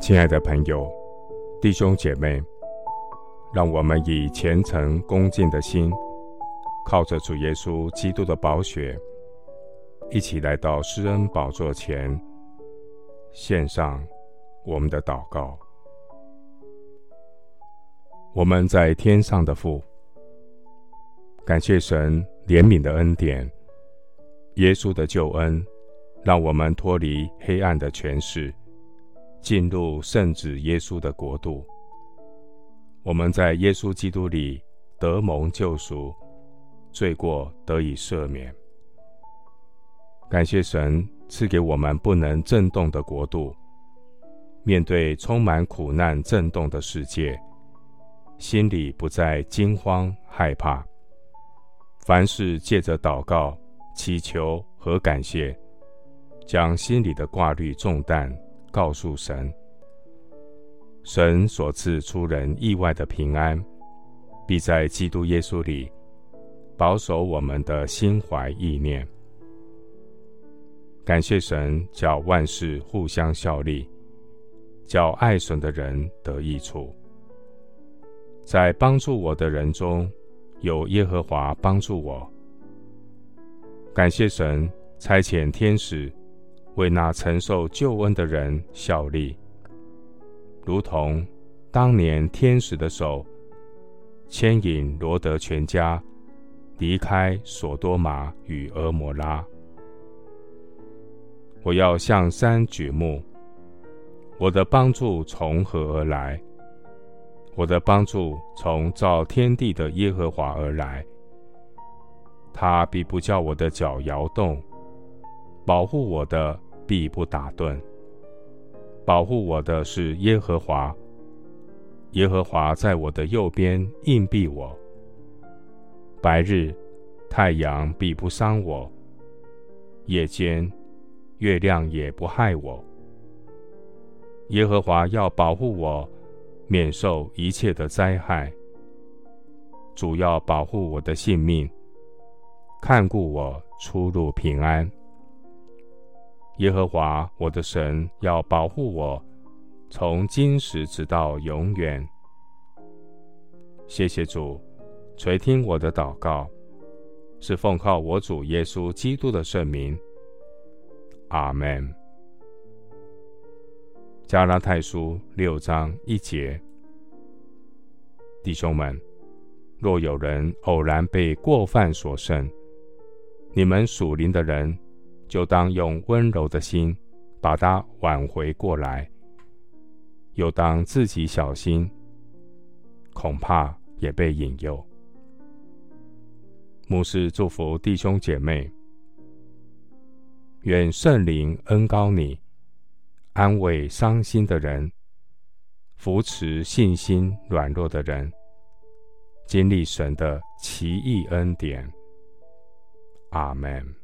亲爱的朋友、弟兄姐妹，让我们以虔诚恭敬的心，靠着主耶稣基督的宝血，一起来到施恩宝座前，献上我们的祷告。我们在天上的父，感谢神怜悯的恩典，耶稣的救恩，让我们脱离黑暗的权势，进入圣子耶稣的国度。我们在耶稣基督里得蒙救赎，罪过得以赦免。感谢神赐给我们不能震动的国度，面对充满苦难震动的世界。心里不再惊慌害怕，凡事借着祷告、祈求和感谢，将心里的挂虑重担告诉神。神所赐出人意外的平安，必在基督耶稣里保守我们的心怀意念。感谢神，叫万事互相效力，叫爱神的人得益处。在帮助我的人中，有耶和华帮助我。感谢神差遣天使为那承受救恩的人效力，如同当年天使的手牵引罗德全家离开所多玛与俄摩拉。我要向山举目，我的帮助从何而来？我的帮助从造天地的耶和华而来，他必不叫我的脚摇动，保护我的必不打盹。保护我的是耶和华，耶和华在我的右边硬庇我。白日太阳必不伤我，夜间月亮也不害我。耶和华要保护我。免受一切的灾害，主要保护我的性命，看顾我出入平安。耶和华我的神要保护我，从今时直到永远。谢谢主垂听我的祷告，是奉靠我主耶稣基督的圣名。阿门。加拉太书六章一节，弟兄们，若有人偶然被过犯所胜，你们属灵的人就当用温柔的心把他挽回过来，又当自己小心，恐怕也被引诱。牧师祝福弟兄姐妹，愿圣灵恩膏你。安慰伤心的人，扶持信心软弱的人，经历神的奇异恩典。阿门。